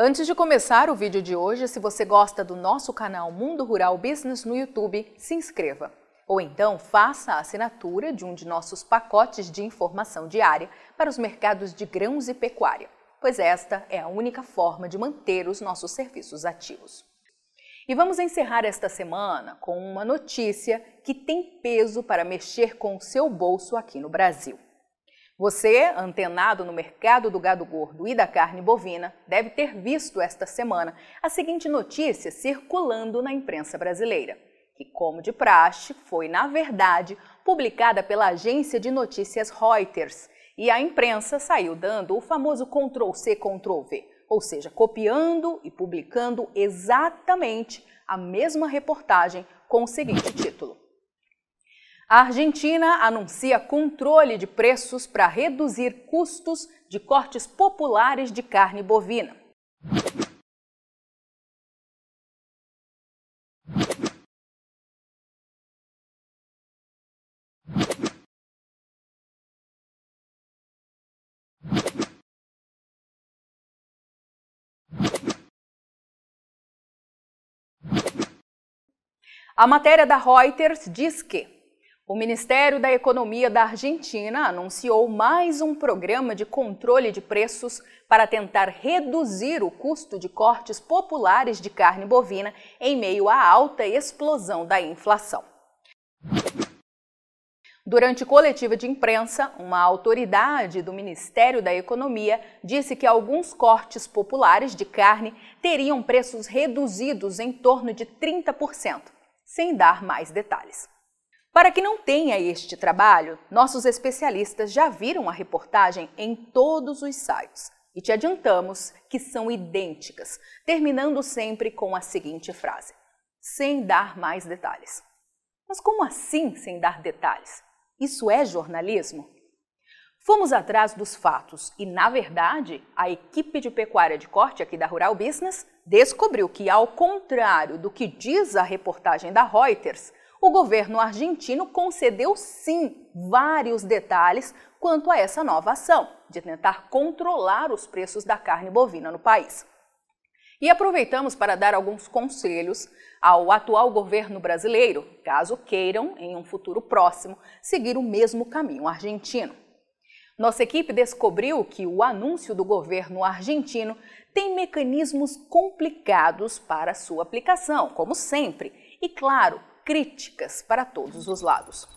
Antes de começar o vídeo de hoje, se você gosta do nosso canal Mundo Rural Business no YouTube, se inscreva. Ou então faça a assinatura de um de nossos pacotes de informação diária para os mercados de grãos e pecuária, pois esta é a única forma de manter os nossos serviços ativos. E vamos encerrar esta semana com uma notícia que tem peso para mexer com o seu bolso aqui no Brasil. Você, antenado no mercado do gado gordo e da carne bovina, deve ter visto esta semana a seguinte notícia circulando na imprensa brasileira, que, como de praxe, foi, na verdade, publicada pela agência de notícias Reuters, e a imprensa saiu dando o famoso Ctrl-C, Ctrl-V, ou seja, copiando e publicando exatamente a mesma reportagem com o seguinte título a Argentina anuncia controle de preços para reduzir custos de cortes populares de carne bovina. A matéria da Reuters diz que o Ministério da Economia da Argentina anunciou mais um programa de controle de preços para tentar reduzir o custo de cortes populares de carne bovina em meio à alta explosão da inflação. Durante coletiva de imprensa, uma autoridade do Ministério da Economia disse que alguns cortes populares de carne teriam preços reduzidos em torno de 30%, sem dar mais detalhes. Para que não tenha este trabalho, nossos especialistas já viram a reportagem em todos os sites e te adiantamos que são idênticas, terminando sempre com a seguinte frase: sem dar mais detalhes. Mas como assim sem dar detalhes? Isso é jornalismo? Fomos atrás dos fatos e, na verdade, a equipe de pecuária de corte aqui da Rural Business descobriu que, ao contrário do que diz a reportagem da Reuters, o governo argentino concedeu sim vários detalhes quanto a essa nova ação de tentar controlar os preços da carne bovina no país. E aproveitamos para dar alguns conselhos ao atual governo brasileiro, caso queiram, em um futuro próximo, seguir o mesmo caminho argentino. Nossa equipe descobriu que o anúncio do governo argentino tem mecanismos complicados para sua aplicação, como sempre, e, claro, críticas para todos os lados.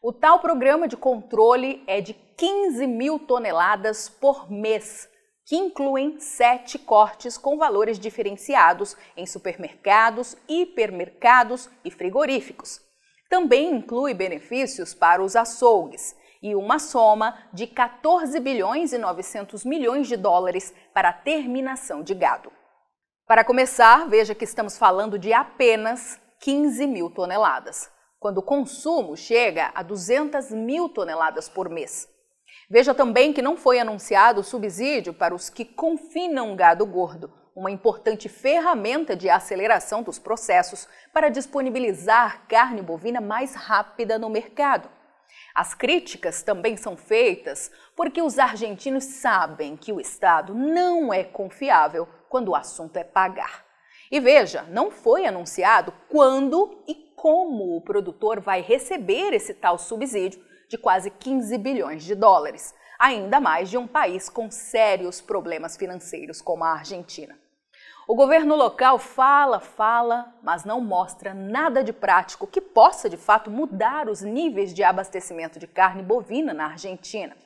O tal programa de controle é de 15 mil toneladas por mês, que incluem sete cortes com valores diferenciados em supermercados, hipermercados e frigoríficos. Também inclui benefícios para os açougues e uma soma de 14 bilhões e 900 milhões de dólares para a terminação de gado. Para começar, veja que estamos falando de apenas 15 mil toneladas, quando o consumo chega a 200 mil toneladas por mês. Veja também que não foi anunciado o subsídio para os que confinam gado gordo, uma importante ferramenta de aceleração dos processos para disponibilizar carne bovina mais rápida no mercado. As críticas também são feitas porque os argentinos sabem que o Estado não é confiável quando o assunto é pagar. E veja, não foi anunciado quando e como o produtor vai receber esse tal subsídio de quase 15 bilhões de dólares, ainda mais de um país com sérios problemas financeiros como a Argentina. O governo local fala, fala, mas não mostra nada de prático que possa de fato mudar os níveis de abastecimento de carne bovina na Argentina.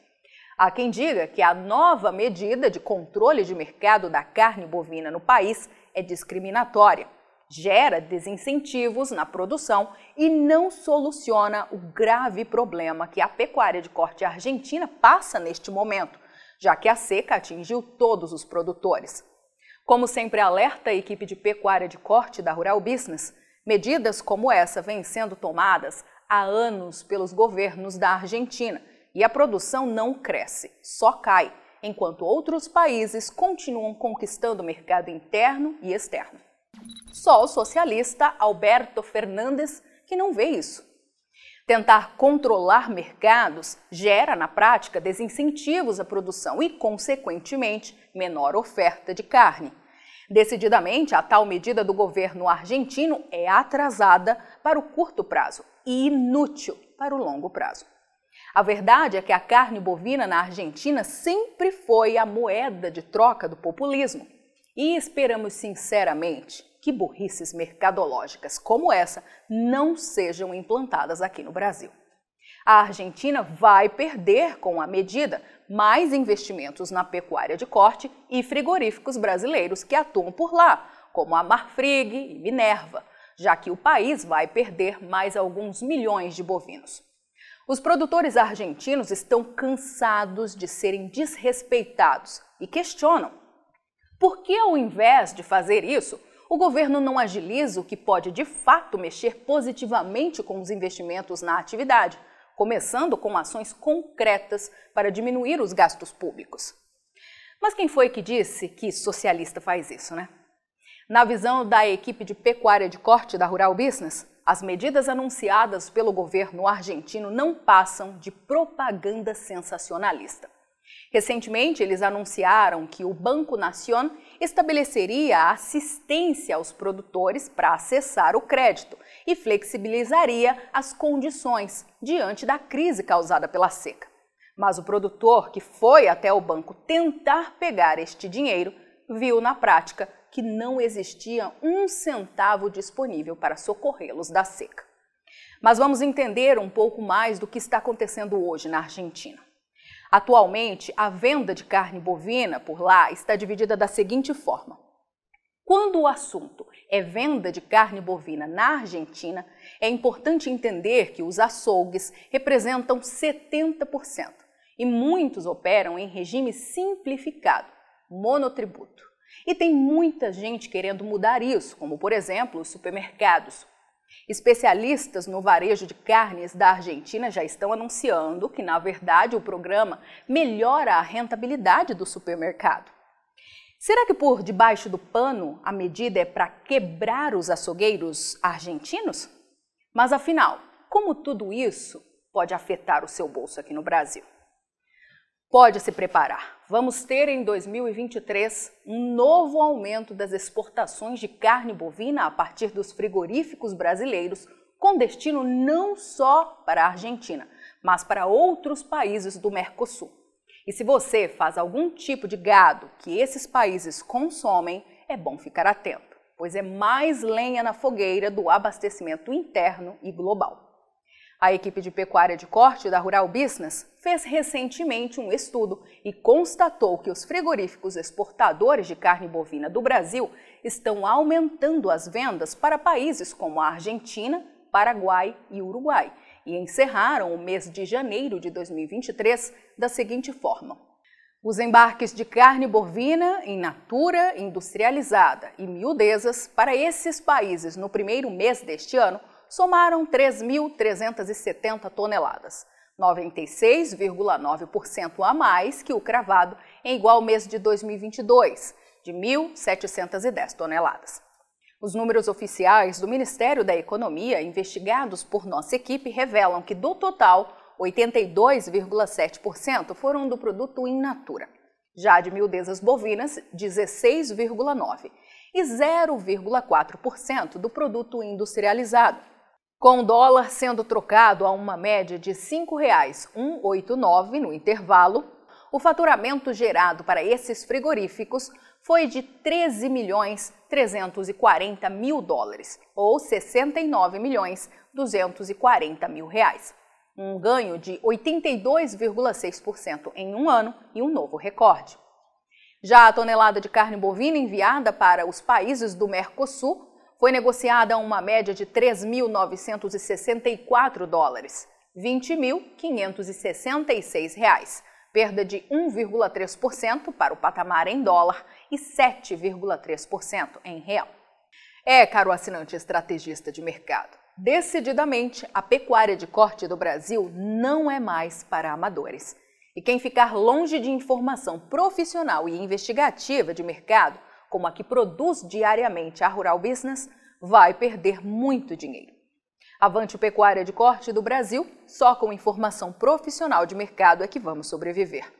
Há quem diga que a nova medida de controle de mercado da carne bovina no país é discriminatória, gera desincentivos na produção e não soluciona o grave problema que a pecuária de corte argentina passa neste momento, já que a seca atingiu todos os produtores. Como sempre alerta a equipe de pecuária de corte da Rural Business, medidas como essa vêm sendo tomadas há anos pelos governos da Argentina e a produção não cresce, só cai enquanto outros países continuam conquistando o mercado interno e externo. Só o socialista Alberto Fernandes que não vê isso. Tentar controlar mercados gera, na prática, desincentivos à produção e, consequentemente, menor oferta de carne. Decididamente, a tal medida do governo argentino é atrasada para o curto prazo e inútil para o longo prazo. A verdade é que a carne bovina na Argentina sempre foi a moeda de troca do populismo. E esperamos sinceramente que burrices mercadológicas como essa não sejam implantadas aqui no Brasil. A Argentina vai perder com a medida mais investimentos na pecuária de corte e frigoríficos brasileiros que atuam por lá, como a Marfrig e Minerva, já que o país vai perder mais alguns milhões de bovinos. Os produtores argentinos estão cansados de serem desrespeitados e questionam por que, ao invés de fazer isso, o governo não agiliza o que pode de fato mexer positivamente com os investimentos na atividade, começando com ações concretas para diminuir os gastos públicos. Mas quem foi que disse que socialista faz isso, né? Na visão da equipe de pecuária de corte da Rural Business, as medidas anunciadas pelo governo argentino não passam de propaganda sensacionalista. Recentemente, eles anunciaram que o Banco Nación estabeleceria assistência aos produtores para acessar o crédito e flexibilizaria as condições diante da crise causada pela seca. Mas o produtor que foi até o banco tentar pegar este dinheiro viu na prática que não existia um centavo disponível para socorrê-los da seca. Mas vamos entender um pouco mais do que está acontecendo hoje na Argentina. Atualmente, a venda de carne bovina por lá está dividida da seguinte forma: quando o assunto é venda de carne bovina na Argentina, é importante entender que os açougues representam 70% e muitos operam em regime simplificado, monotributo. E tem muita gente querendo mudar isso, como por exemplo os supermercados, Especialistas no varejo de carnes da Argentina já estão anunciando que, na verdade, o programa melhora a rentabilidade do supermercado. Será que por debaixo do pano a medida é para quebrar os açougueiros argentinos? Mas afinal, como tudo isso pode afetar o seu bolso aqui no Brasil? Pode se preparar. Vamos ter em 2023 um novo aumento das exportações de carne bovina a partir dos frigoríficos brasileiros, com destino não só para a Argentina, mas para outros países do Mercosul. E se você faz algum tipo de gado que esses países consomem, é bom ficar atento, pois é mais lenha na fogueira do abastecimento interno e global. A equipe de pecuária de corte da Rural Business fez recentemente um estudo e constatou que os frigoríficos exportadores de carne bovina do Brasil estão aumentando as vendas para países como a Argentina, Paraguai e Uruguai e encerraram o mês de janeiro de 2023 da seguinte forma: os embarques de carne bovina em natura industrializada e miudezas para esses países no primeiro mês deste ano somaram 3.370 toneladas, 96,9% a mais que o cravado em igual mês de 2022, de 1.710 toneladas. Os números oficiais do Ministério da Economia, investigados por nossa equipe, revelam que do total, 82,7% foram do produto in natura. Já de miudezas bovinas, 16,9% e 0,4% do produto industrializado, com o dólar sendo trocado a uma média de R$ 5,189 no intervalo, o faturamento gerado para esses frigoríficos foi de 13 milhões 340 mil dólares, ou 69 milhões 240 mil reais. Um ganho de 82,6% em um ano e um novo recorde. Já a tonelada de carne bovina enviada para os países do Mercosul foi negociada a uma média de 3.964 dólares, 20.566 reais, perda de 1,3% para o patamar em dólar e 7,3% em real. É, caro assinante estrategista de mercado, decididamente a pecuária de corte do Brasil não é mais para amadores. E quem ficar longe de informação profissional e investigativa de mercado como a que produz diariamente a Rural Business, vai perder muito dinheiro. Avante Pecuária de Corte do Brasil, só com informação profissional de mercado é que vamos sobreviver.